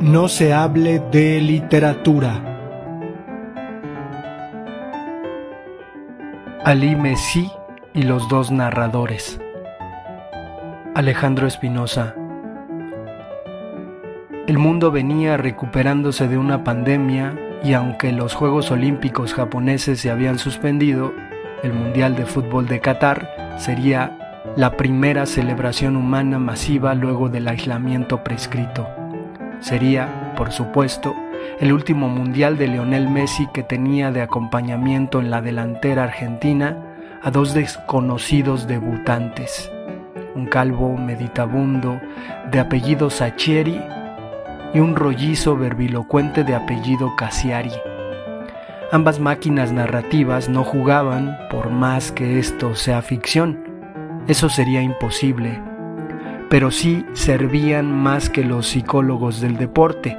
No se hable de literatura. Ali Messi y los dos narradores. Alejandro Espinosa. El mundo venía recuperándose de una pandemia y aunque los Juegos Olímpicos japoneses se habían suspendido, el Mundial de Fútbol de Qatar sería la primera celebración humana masiva luego del aislamiento prescrito. Sería, por supuesto, el último mundial de Lionel Messi que tenía de acompañamiento en la delantera argentina a dos desconocidos debutantes, un calvo meditabundo de apellido Sachieri y un rollizo verbilocuente de apellido Cassiari. Ambas máquinas narrativas no jugaban por más que esto sea ficción. Eso sería imposible pero sí servían más que los psicólogos del deporte,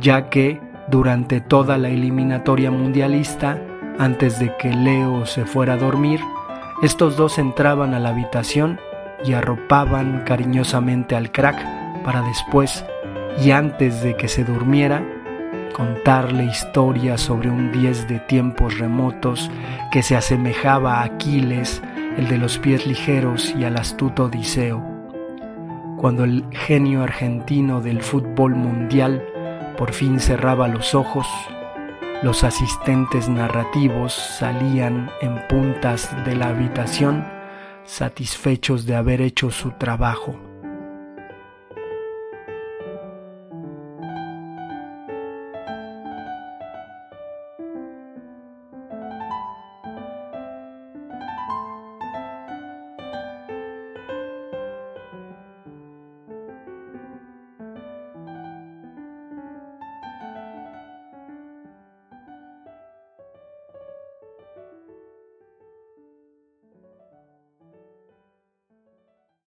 ya que durante toda la eliminatoria mundialista, antes de que Leo se fuera a dormir, estos dos entraban a la habitación y arropaban cariñosamente al crack para después, y antes de que se durmiera, contarle historias sobre un diez de tiempos remotos que se asemejaba a Aquiles, el de los pies ligeros y al astuto Odiseo cuando el genio argentino del fútbol mundial por fin cerraba los ojos, los asistentes narrativos salían en puntas de la habitación satisfechos de haber hecho su trabajo.